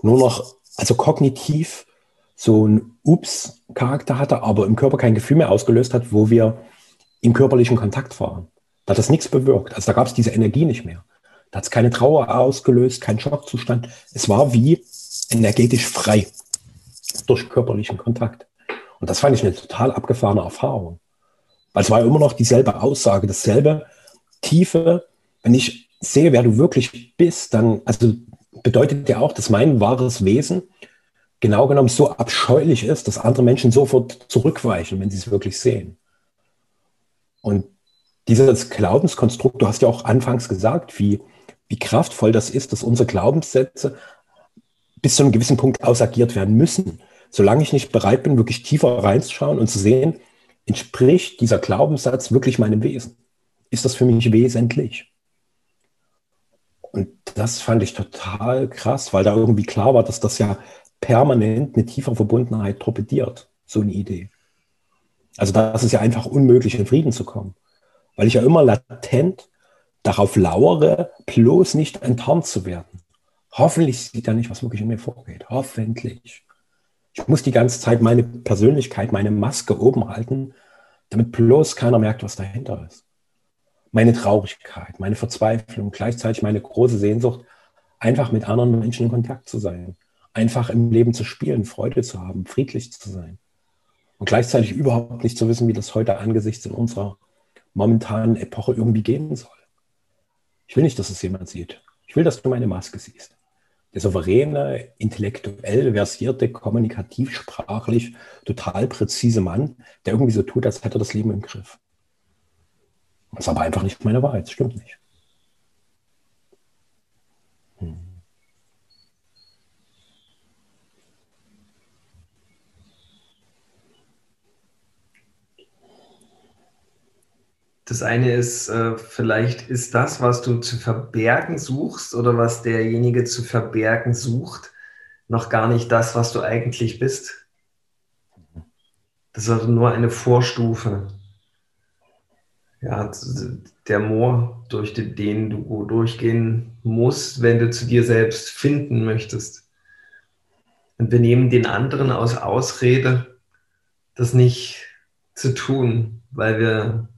nur noch, also kognitiv so ein Ups-Charakter hatte, aber im Körper kein Gefühl mehr ausgelöst hat, wo wir im körperlichen Kontakt waren. Da hat das nichts bewirkt. Also da gab es diese Energie nicht mehr. Da hat es keine Trauer ausgelöst, keinen Schockzustand. Es war wie energetisch frei durch körperlichen Kontakt. Und das fand ich eine total abgefahrene Erfahrung. Weil es war immer noch dieselbe Aussage, dasselbe tiefe, wenn ich sehe, wer du wirklich bist, dann, also bedeutet ja auch, dass mein wahres Wesen genau genommen so abscheulich ist, dass andere Menschen sofort zurückweichen, wenn sie es wirklich sehen. Und dieses Glaubenskonstrukt, du hast ja auch anfangs gesagt, wie, wie kraftvoll das ist, dass unsere Glaubenssätze bis zu einem gewissen Punkt ausagiert werden müssen. Solange ich nicht bereit bin, wirklich tiefer reinzuschauen und zu sehen, entspricht dieser Glaubenssatz wirklich meinem Wesen? Ist das für mich wesentlich? Und das fand ich total krass, weil da irgendwie klar war, dass das ja permanent eine tiefe Verbundenheit torpediert, so eine Idee. Also das ist ja einfach unmöglich, in Frieden zu kommen. Weil ich ja immer latent darauf lauere, bloß nicht enttarnt zu werden. Hoffentlich sieht er nicht, was wirklich in mir vorgeht. Hoffentlich. Ich muss die ganze Zeit meine Persönlichkeit, meine Maske oben halten, damit bloß keiner merkt, was dahinter ist. Meine Traurigkeit, meine Verzweiflung, gleichzeitig meine große Sehnsucht, einfach mit anderen Menschen in Kontakt zu sein, einfach im Leben zu spielen, Freude zu haben, friedlich zu sein. Und gleichzeitig überhaupt nicht zu wissen, wie das heute angesichts in unserer momentanen Epoche irgendwie gehen soll. Ich will nicht, dass es jemand sieht. Ich will, dass du meine Maske siehst. Der souveräne, intellektuell versierte, kommunikativ, sprachlich total präzise Mann, der irgendwie so tut, als hätte er das Leben im Griff. Das ist aber einfach nicht meine Wahrheit, das stimmt nicht. Hm. Das eine ist, äh, vielleicht ist das, was du zu verbergen suchst oder was derjenige zu verbergen sucht, noch gar nicht das, was du eigentlich bist. Das ist also nur eine Vorstufe. Ja, der Moor, durch den du durchgehen musst, wenn du zu dir selbst finden möchtest. Und wir nehmen den anderen aus Ausrede, das nicht zu tun, weil wir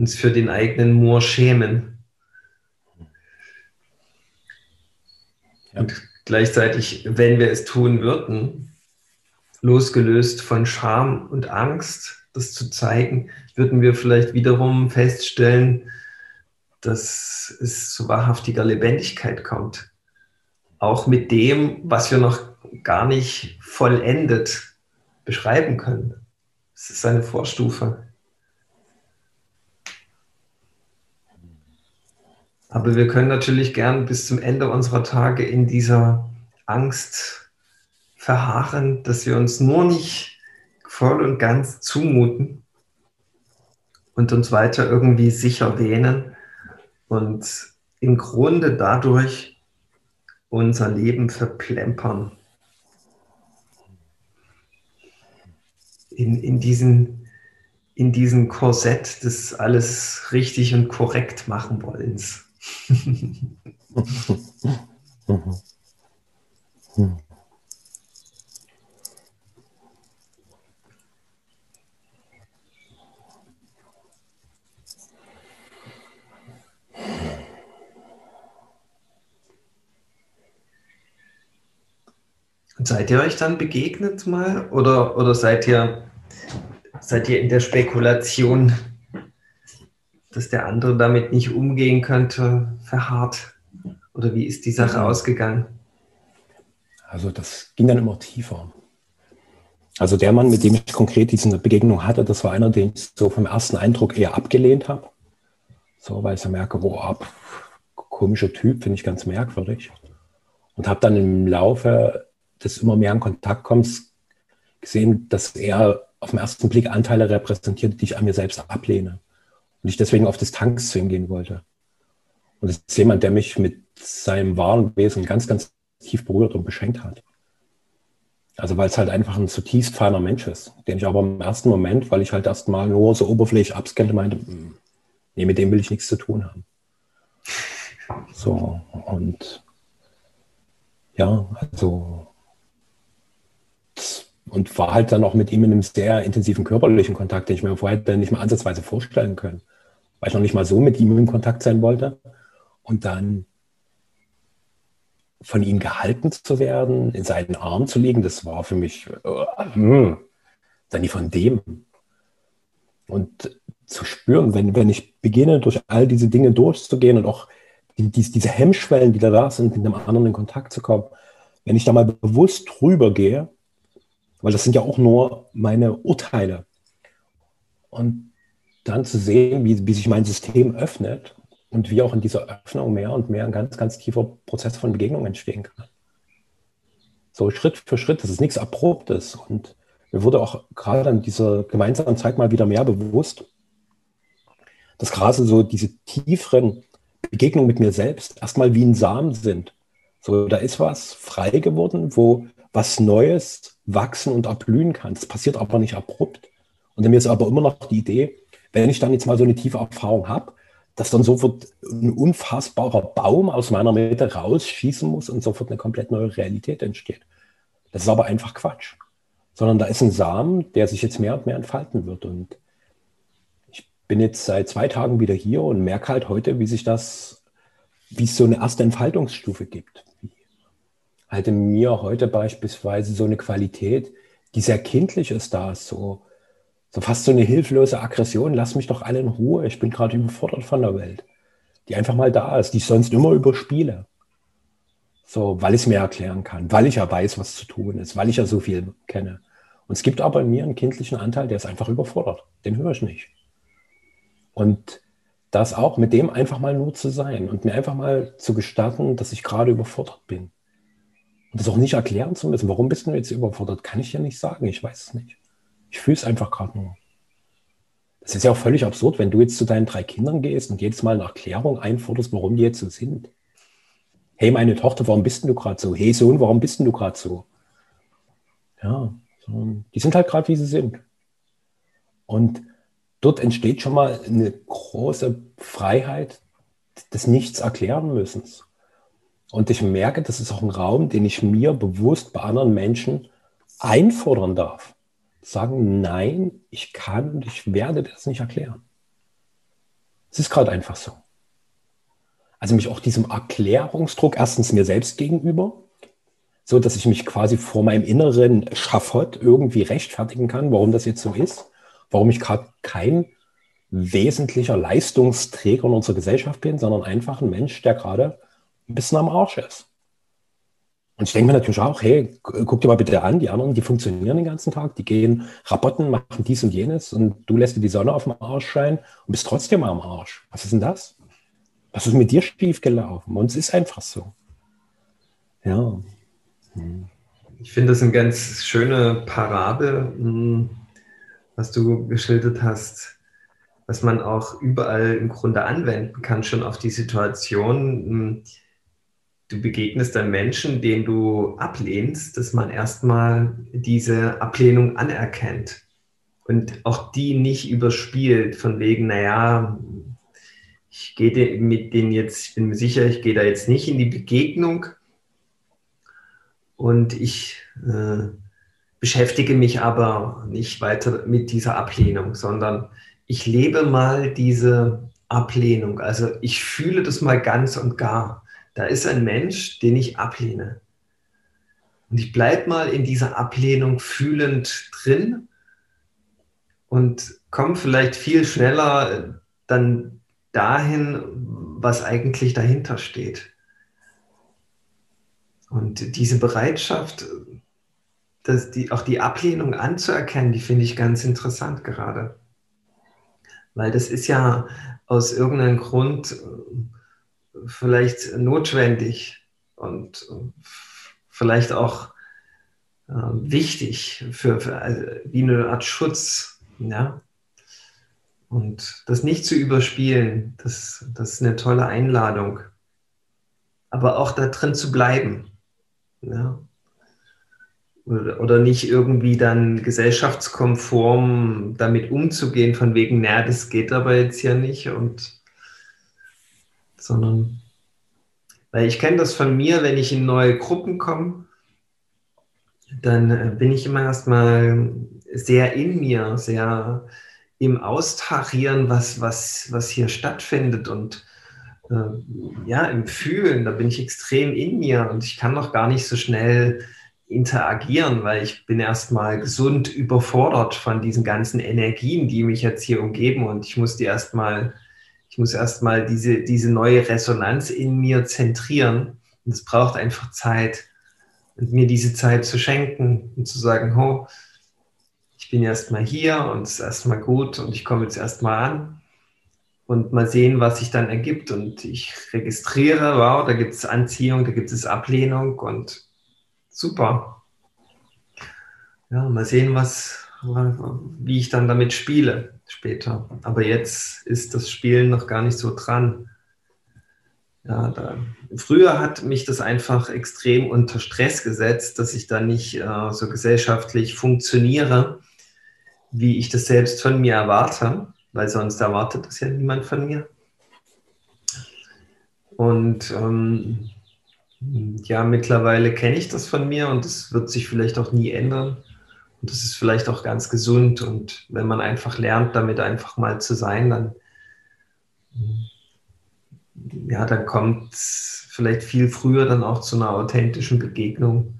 uns für den eigenen Moor schämen. Ja. Und gleichzeitig, wenn wir es tun würden, losgelöst von Scham und Angst, das zu zeigen, würden wir vielleicht wiederum feststellen, dass es zu wahrhaftiger Lebendigkeit kommt. Auch mit dem, was wir noch gar nicht vollendet beschreiben können. Es ist eine Vorstufe. Aber wir können natürlich gern bis zum Ende unserer Tage in dieser Angst verharren, dass wir uns nur nicht voll und ganz zumuten und uns weiter irgendwie sicher wähnen und im Grunde dadurch unser Leben verplempern. In, in diesen in diesem Korsett des alles richtig und korrekt machen wollens. Seid ihr euch dann begegnet mal? Oder, oder seid, ihr, seid ihr in der Spekulation dass der andere damit nicht umgehen könnte, verharrt? Oder wie ist die Sache ausgegangen? Also das ging dann immer tiefer. Also der Mann, mit dem ich konkret diese Begegnung hatte, das war einer, den ich so vom ersten Eindruck eher abgelehnt habe. So, weil ich so merke, boah, komischer Typ, finde ich ganz merkwürdig. Und habe dann im Laufe des immer mehr in Kontakt kommens gesehen, dass er auf den ersten Blick Anteile repräsentiert, die ich an mir selbst ablehne und ich deswegen auf Distanz zu ihm gehen wollte. Und es ist jemand, der mich mit seinem wahren Wesen ganz, ganz tief berührt und beschenkt hat. Also weil es halt einfach ein zutiefst feiner Mensch ist, den ich aber im ersten Moment, weil ich halt erstmal nur so oberflächlich abscannte, meinte, hm, nee, mit dem will ich nichts zu tun haben. So, und ja, also und war halt dann auch mit ihm in einem sehr intensiven körperlichen Kontakt, den ich mir vorher nicht mal ansatzweise vorstellen können weil ich noch nicht mal so mit ihm in Kontakt sein wollte. Und dann von ihm gehalten zu werden, in seinen Arm zu liegen, das war für mich äh, dann nie von dem. Und zu spüren, wenn, wenn ich beginne, durch all diese Dinge durchzugehen und auch die, die, diese Hemmschwellen, die da da sind, mit einem anderen in Kontakt zu kommen, wenn ich da mal bewusst drüber gehe, weil das sind ja auch nur meine Urteile. Und dann zu sehen, wie, wie sich mein System öffnet und wie auch in dieser Öffnung mehr und mehr ein ganz, ganz tiefer Prozess von Begegnung entstehen kann. So Schritt für Schritt, das ist nichts Abruptes. Und mir wurde auch gerade an dieser gemeinsamen Zeit mal wieder mehr bewusst, dass gerade so diese tieferen Begegnungen mit mir selbst erstmal wie ein Samen sind. So, da ist was frei geworden, wo was Neues wachsen und erblühen kann. Das passiert aber nicht abrupt. Und mir ist aber immer noch die Idee, wenn ich dann jetzt mal so eine tiefe Erfahrung habe, dass dann sofort ein unfassbarer Baum aus meiner Mitte rausschießen muss und sofort eine komplett neue Realität entsteht. Das ist aber einfach Quatsch. Sondern da ist ein Samen, der sich jetzt mehr und mehr entfalten wird. Und ich bin jetzt seit zwei Tagen wieder hier und merke halt heute, wie sich das, wie es so eine erste Entfaltungsstufe gibt. Halt in mir heute beispielsweise so eine Qualität, die sehr kindlich ist da, so so fast so eine hilflose Aggression, lass mich doch alle in Ruhe, ich bin gerade überfordert von der Welt. Die einfach mal da ist, die ich sonst immer überspiele. So, weil ich es mir erklären kann, weil ich ja weiß, was zu tun ist, weil ich ja so viel kenne. Und es gibt aber in mir einen kindlichen Anteil, der ist einfach überfordert. Den höre ich nicht. Und das auch mit dem einfach mal nur zu sein und mir einfach mal zu gestatten, dass ich gerade überfordert bin. Und das auch nicht erklären zu müssen. Warum bist du jetzt überfordert? Kann ich ja nicht sagen. Ich weiß es nicht. Ich fühle es einfach gerade nur. Das ist ja auch völlig absurd, wenn du jetzt zu deinen drei Kindern gehst und jedes Mal eine Erklärung einforderst, warum die jetzt so sind. Hey, meine Tochter, warum bist du gerade so? Hey, Sohn, warum bist du gerade so? Ja, die sind halt gerade, wie sie sind. Und dort entsteht schon mal eine große Freiheit des Nichts erklären müssen. Und ich merke, das ist auch ein Raum, den ich mir bewusst bei anderen Menschen einfordern darf sagen, nein, ich kann und ich werde das nicht erklären. Es ist gerade einfach so. Also mich auch diesem Erklärungsdruck erstens mir selbst gegenüber, so dass ich mich quasi vor meinem inneren Schafott irgendwie rechtfertigen kann, warum das jetzt so ist, warum ich gerade kein wesentlicher Leistungsträger in unserer Gesellschaft bin, sondern einfach ein Mensch, der gerade ein bisschen am Arsch ist. Und ich denke mir natürlich auch, hey, guck dir mal bitte an, die anderen, die funktionieren den ganzen Tag, die gehen rabotten, machen dies und jenes und du lässt dir die Sonne auf dem Arsch scheinen und bist trotzdem am Arsch. Was ist denn das? Was ist mit dir schief gelaufen? Und es ist einfach so. Ja. Hm. Ich finde das eine ganz schöne Parabel, hm, was du geschildert hast, was man auch überall im Grunde anwenden kann, schon auf die Situation hm, du begegnest dann Menschen, denen du ablehnst, dass man erstmal diese Ablehnung anerkennt und auch die nicht überspielt, von wegen, naja, ich gehe mit denen jetzt, ich bin mir sicher, ich gehe da jetzt nicht in die Begegnung und ich äh, beschäftige mich aber nicht weiter mit dieser Ablehnung, sondern ich lebe mal diese Ablehnung. Also ich fühle das mal ganz und gar da ist ein Mensch, den ich ablehne. Und ich bleibe mal in dieser Ablehnung fühlend drin und komme vielleicht viel schneller dann dahin, was eigentlich dahinter steht. Und diese Bereitschaft, dass die, auch die Ablehnung anzuerkennen, die finde ich ganz interessant gerade. Weil das ist ja aus irgendeinem Grund vielleicht notwendig und vielleicht auch äh, wichtig für, für also wie eine Art Schutz. Ja? Und das nicht zu überspielen, das, das ist eine tolle Einladung. Aber auch da drin zu bleiben. Ja? Oder, nicht irgendwie dann gesellschaftskonform damit umzugehen, von wegen, naja, das geht aber jetzt ja nicht und sondern weil ich kenne das von mir, wenn ich in neue Gruppen komme, dann äh, bin ich immer erstmal sehr in mir, sehr im Austarieren, was, was, was hier stattfindet und äh, ja, im Fühlen, da bin ich extrem in mir und ich kann noch gar nicht so schnell interagieren, weil ich bin erstmal gesund überfordert von diesen ganzen Energien, die mich jetzt hier umgeben und ich muss die erstmal ich muss erstmal diese, diese neue Resonanz in mir zentrieren. Und es braucht einfach Zeit. Und mir diese Zeit zu schenken und zu sagen, ho, ich bin erstmal hier und es ist erstmal gut und ich komme jetzt erstmal an und mal sehen, was sich dann ergibt. Und ich registriere, wow, da gibt es Anziehung, da gibt es Ablehnung und super. Ja, mal sehen, was, wie ich dann damit spiele später. Aber jetzt ist das Spielen noch gar nicht so dran. Ja, da, früher hat mich das einfach extrem unter Stress gesetzt, dass ich da nicht äh, so gesellschaftlich funktioniere, wie ich das selbst von mir erwarte, weil sonst erwartet das ja niemand von mir. Und ähm, ja, mittlerweile kenne ich das von mir und es wird sich vielleicht auch nie ändern. Und das ist vielleicht auch ganz gesund. Und wenn man einfach lernt, damit einfach mal zu sein, dann, ja, dann kommt es vielleicht viel früher dann auch zu einer authentischen Begegnung.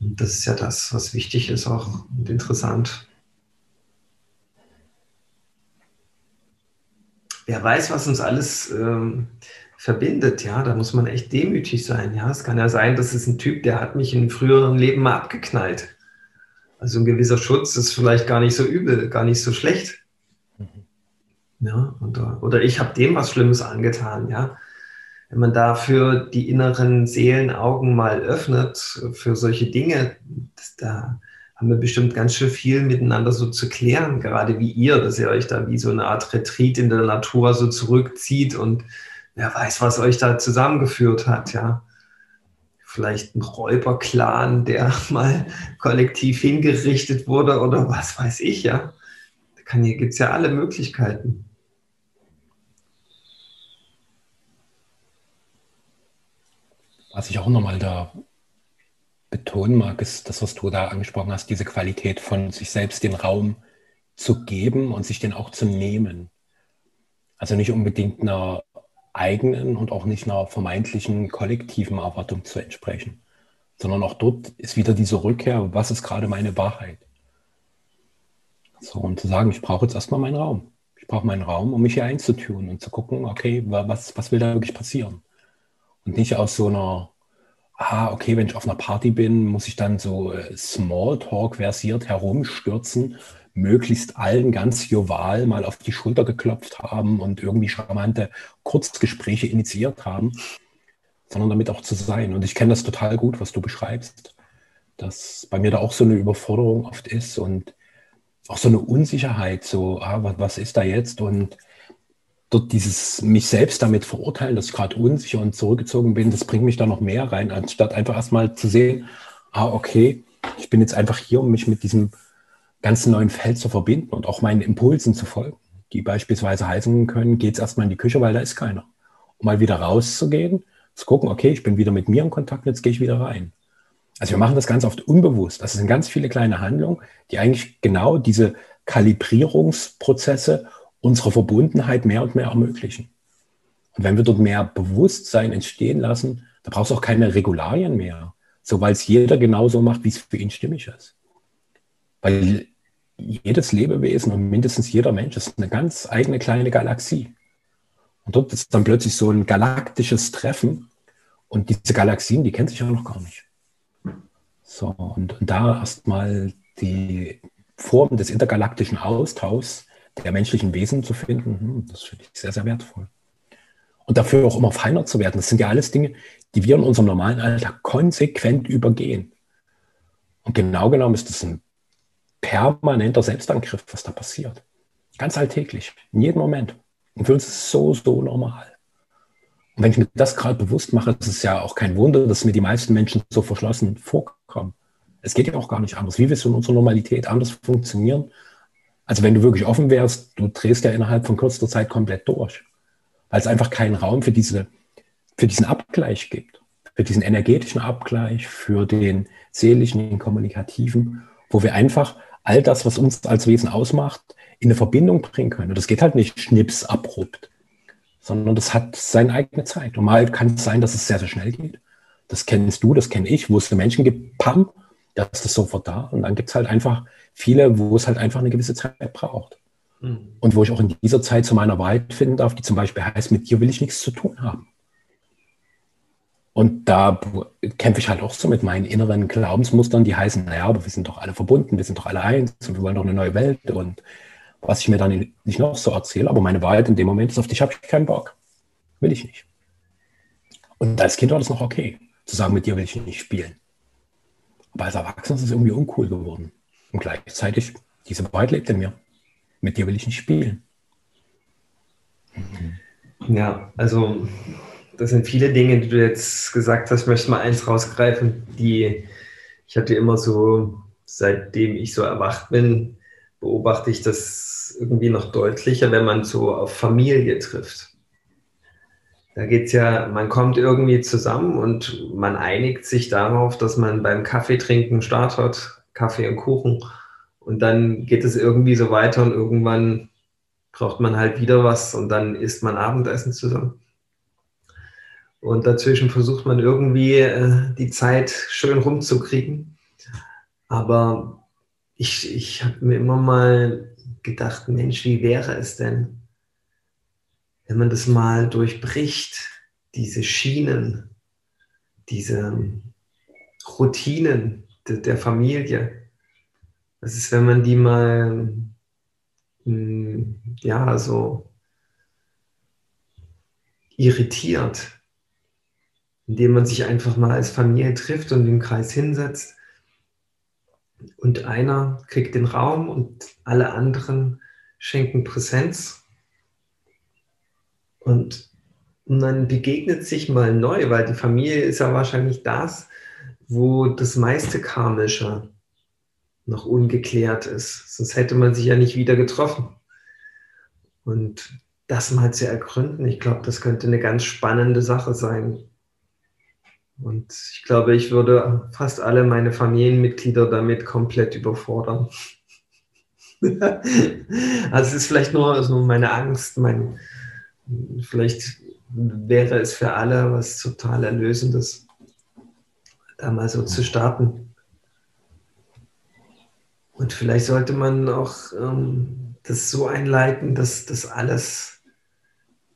Und das ist ja das, was wichtig ist auch und interessant. Wer weiß, was uns alles ähm, verbindet, ja, da muss man echt demütig sein, ja. Es kann ja sein, das ist ein Typ, der hat mich in früheren Leben mal abgeknallt. Also ein gewisser Schutz ist vielleicht gar nicht so übel, gar nicht so schlecht. Mhm. Ja, oder, oder ich habe dem was Schlimmes angetan, ja. Wenn man dafür die inneren Seelenaugen mal öffnet für solche Dinge, das, da haben wir bestimmt ganz schön viel miteinander so zu klären, gerade wie ihr, dass ihr euch da wie so eine Art Retreat in der Natur so zurückzieht und wer weiß, was euch da zusammengeführt hat, ja. Vielleicht ein Räuberclan, der mal kollektiv hingerichtet wurde oder was weiß ich, ja. Da gibt es ja alle Möglichkeiten. Was ich auch nochmal da betonen mag, ist das, was du da angesprochen hast, diese Qualität von sich selbst den Raum zu geben und sich den auch zu nehmen. Also nicht unbedingt einer eigenen und auch nicht einer vermeintlichen kollektiven Erwartung zu entsprechen, sondern auch dort ist wieder diese Rückkehr, was ist gerade meine Wahrheit? So, und zu sagen, ich brauche jetzt erstmal meinen Raum. Ich brauche meinen Raum, um mich hier einzutun und zu gucken, okay, was, was will da wirklich passieren? Und nicht aus so einer, ah, okay, wenn ich auf einer Party bin, muss ich dann so äh, Smalltalk versiert herumstürzen möglichst allen ganz joval mal auf die Schulter geklopft haben und irgendwie charmante Kurzgespräche initiiert haben, sondern damit auch zu sein. Und ich kenne das total gut, was du beschreibst, dass bei mir da auch so eine Überforderung oft ist und auch so eine Unsicherheit, so, ah, was, ist da jetzt? Und dort dieses mich selbst damit verurteilen, dass ich gerade unsicher und zurückgezogen bin, das bringt mich da noch mehr rein, anstatt einfach erstmal zu sehen, ah, okay, ich bin jetzt einfach hier, um mich mit diesem ganz neuen Feld zu verbinden und auch meinen Impulsen zu folgen, die beispielsweise heißen können, geht es erstmal in die Küche, weil da ist keiner. Um mal wieder rauszugehen, zu gucken, okay, ich bin wieder mit mir in Kontakt, jetzt gehe ich wieder rein. Also wir machen das ganz oft unbewusst. Das sind ganz viele kleine Handlungen, die eigentlich genau diese Kalibrierungsprozesse unserer Verbundenheit mehr und mehr ermöglichen. Und wenn wir dort mehr Bewusstsein entstehen lassen, da braucht es auch keine Regularien mehr, so weil es jeder genauso macht, wie es für ihn stimmig ist. Weil jedes Lebewesen und mindestens jeder Mensch ist eine ganz eigene kleine Galaxie. Und dort ist dann plötzlich so ein galaktisches Treffen. Und diese Galaxien, die kennen sich ja noch gar nicht. So, und, und da erstmal die Form des intergalaktischen Austauschs der menschlichen Wesen zu finden, hm, das finde ich sehr, sehr wertvoll. Und dafür auch immer feiner zu werden. Das sind ja alles Dinge, die wir in unserem normalen Alltag konsequent übergehen. Und genau genommen ist das ein permanenter Selbstangriff, was da passiert. Ganz alltäglich, in jedem Moment. Und für uns ist es so, so normal. Und wenn ich mir das gerade bewusst mache, ist es ja auch kein Wunder, dass mir die meisten Menschen so verschlossen vorkommen. Es geht ja auch gar nicht anders. Wie wir es in unserer Normalität anders funktionieren? Also wenn du wirklich offen wärst, du drehst ja innerhalb von kürzester Zeit komplett durch. Weil es einfach keinen Raum für, diese, für diesen Abgleich gibt. Für diesen energetischen Abgleich, für den seelischen, den kommunikativen, wo wir einfach all das, was uns als Wesen ausmacht, in eine Verbindung bringen können. Und das geht halt nicht schnips abrupt, sondern das hat seine eigene Zeit. Und mal kann es sein, dass es sehr, sehr schnell geht. Das kennst du, das kenne ich, wo es Menschen gibt, pam, da ist das sofort da. Und dann gibt es halt einfach viele, wo es halt einfach eine gewisse Zeit braucht. Mhm. Und wo ich auch in dieser Zeit zu meiner Wahrheit finden darf, die zum Beispiel heißt, mit dir will ich nichts zu tun haben. Und da kämpfe ich halt auch so mit meinen inneren Glaubensmustern, die heißen, naja, aber wir sind doch alle verbunden, wir sind doch alle eins und wir wollen doch eine neue Welt und was ich mir dann nicht noch so erzähle, aber meine Wahrheit in dem Moment ist, auf dich habe ich keinen Bock. Will ich nicht. Und als Kind war das noch okay, zu sagen, mit dir will ich nicht spielen. Aber als Erwachsener ist es irgendwie uncool geworden. Und gleichzeitig, diese Wahrheit lebt in mir. Mit dir will ich nicht spielen. Ja, also das sind viele Dinge, die du jetzt gesagt hast. Ich möchte mal eins rausgreifen, die ich hatte immer so, seitdem ich so erwacht bin, beobachte ich das irgendwie noch deutlicher, wenn man so auf Familie trifft. Da geht es ja, man kommt irgendwie zusammen und man einigt sich darauf, dass man beim Kaffeetrinken Start hat, Kaffee und Kuchen. Und dann geht es irgendwie so weiter und irgendwann braucht man halt wieder was und dann isst man Abendessen zusammen. Und dazwischen versucht man irgendwie äh, die Zeit schön rumzukriegen. Aber ich, ich habe mir immer mal gedacht, Mensch, wie wäre es denn, wenn man das mal durchbricht, diese Schienen, diese Routinen de, der Familie. Das ist, wenn man die mal, mh, hm, ja, so irritiert, indem man sich einfach mal als Familie trifft und im Kreis hinsetzt und einer kriegt den Raum und alle anderen schenken Präsenz und, dann begegnet sich mal neu, weil die Familie ist ja wahrscheinlich das, wo das meiste Karmische noch ungeklärt ist. Sonst hätte man sich ja nicht wieder getroffen. Und das mal zu ergründen, ich glaube, das könnte eine ganz spannende Sache sein. Und ich glaube, ich würde fast alle meine Familienmitglieder damit komplett überfordern. also es ist vielleicht nur so meine Angst, mein, vielleicht wäre es für alle was total Erlösendes, da mal so zu starten. Und vielleicht sollte man auch ähm, das so einleiten, dass das alles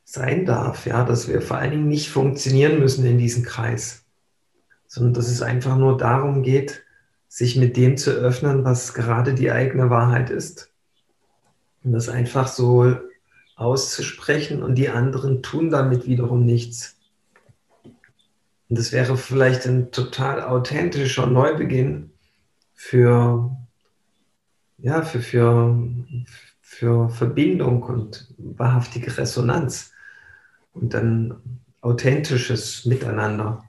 sein darf, ja, dass wir vor allen Dingen nicht funktionieren müssen in diesem Kreis, sondern dass es einfach nur darum geht, sich mit dem zu öffnen, was gerade die eigene Wahrheit ist. Und das einfach so auszusprechen und die anderen tun damit wiederum nichts. Und das wäre vielleicht ein total authentischer Neubeginn für, ja, für, für, für Verbindung und wahrhaftige Resonanz und dann authentisches Miteinander.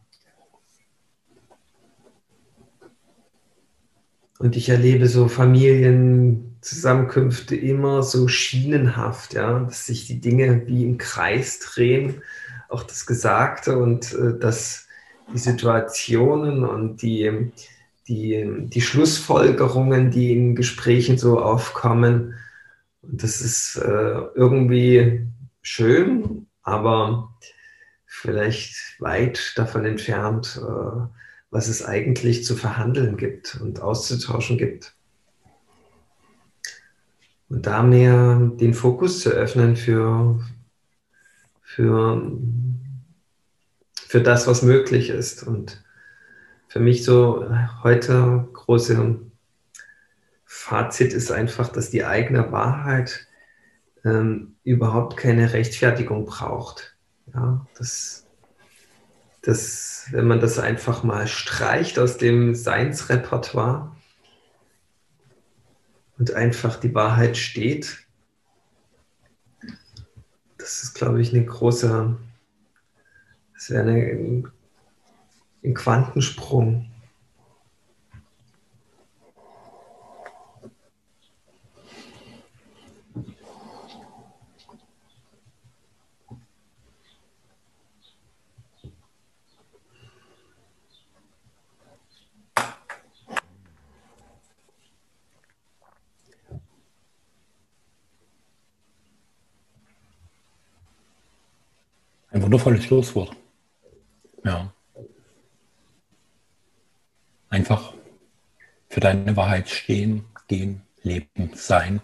Und ich erlebe so Familienzusammenkünfte immer so schienenhaft, ja, dass sich die Dinge wie im Kreis drehen, auch das Gesagte und äh, dass die Situationen und die, die, die Schlussfolgerungen, die in Gesprächen so aufkommen, und das ist äh, irgendwie schön, aber vielleicht weit davon entfernt, äh, was es eigentlich zu verhandeln gibt und auszutauschen gibt. Und da mehr den Fokus zu öffnen für, für, für das, was möglich ist. Und für mich so heute große Fazit ist einfach, dass die eigene Wahrheit ähm, überhaupt keine Rechtfertigung braucht. Ja, das dass, wenn man das einfach mal streicht aus dem Seinsrepertoire und einfach die Wahrheit steht, das ist, glaube ich, eine große, das wäre ein Quantensprung. Wundervolles Schlusswort. Ja. Einfach für deine Wahrheit stehen, gehen, leben, sein.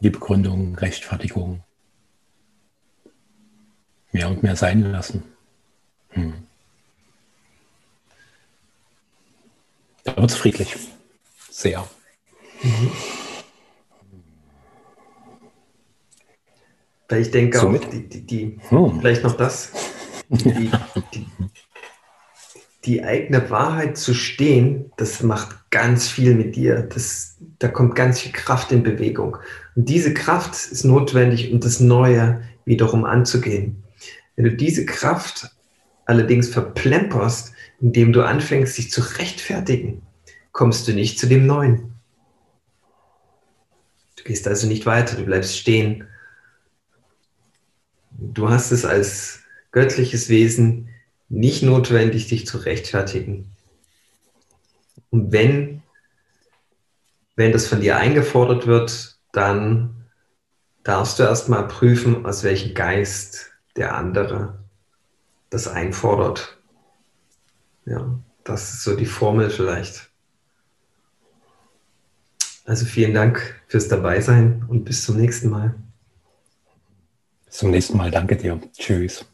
Die Begründung, Rechtfertigung. Mehr und mehr sein lassen. Hm. Da wird es friedlich. Sehr. Mhm. Weil ich denke Somit? auch, die, die, die hm. vielleicht noch das, die, die, die, eigene Wahrheit zu stehen, das macht ganz viel mit dir. Das, da kommt ganz viel Kraft in Bewegung. Und diese Kraft ist notwendig, um das Neue wiederum anzugehen. Wenn du diese Kraft allerdings verplemperst, indem du anfängst, dich zu rechtfertigen, kommst du nicht zu dem Neuen. Du gehst also nicht weiter, du bleibst stehen Du hast es als göttliches Wesen nicht notwendig, dich zu rechtfertigen. Und wenn, wenn das von dir eingefordert wird, dann darfst du erstmal prüfen, aus welchem Geist der andere das einfordert. Ja, das ist so die Formel vielleicht. Also vielen Dank fürs Dabeisein und bis zum nächsten Mal. Bis zum nächsten Mal. Danke dir. Tschüss.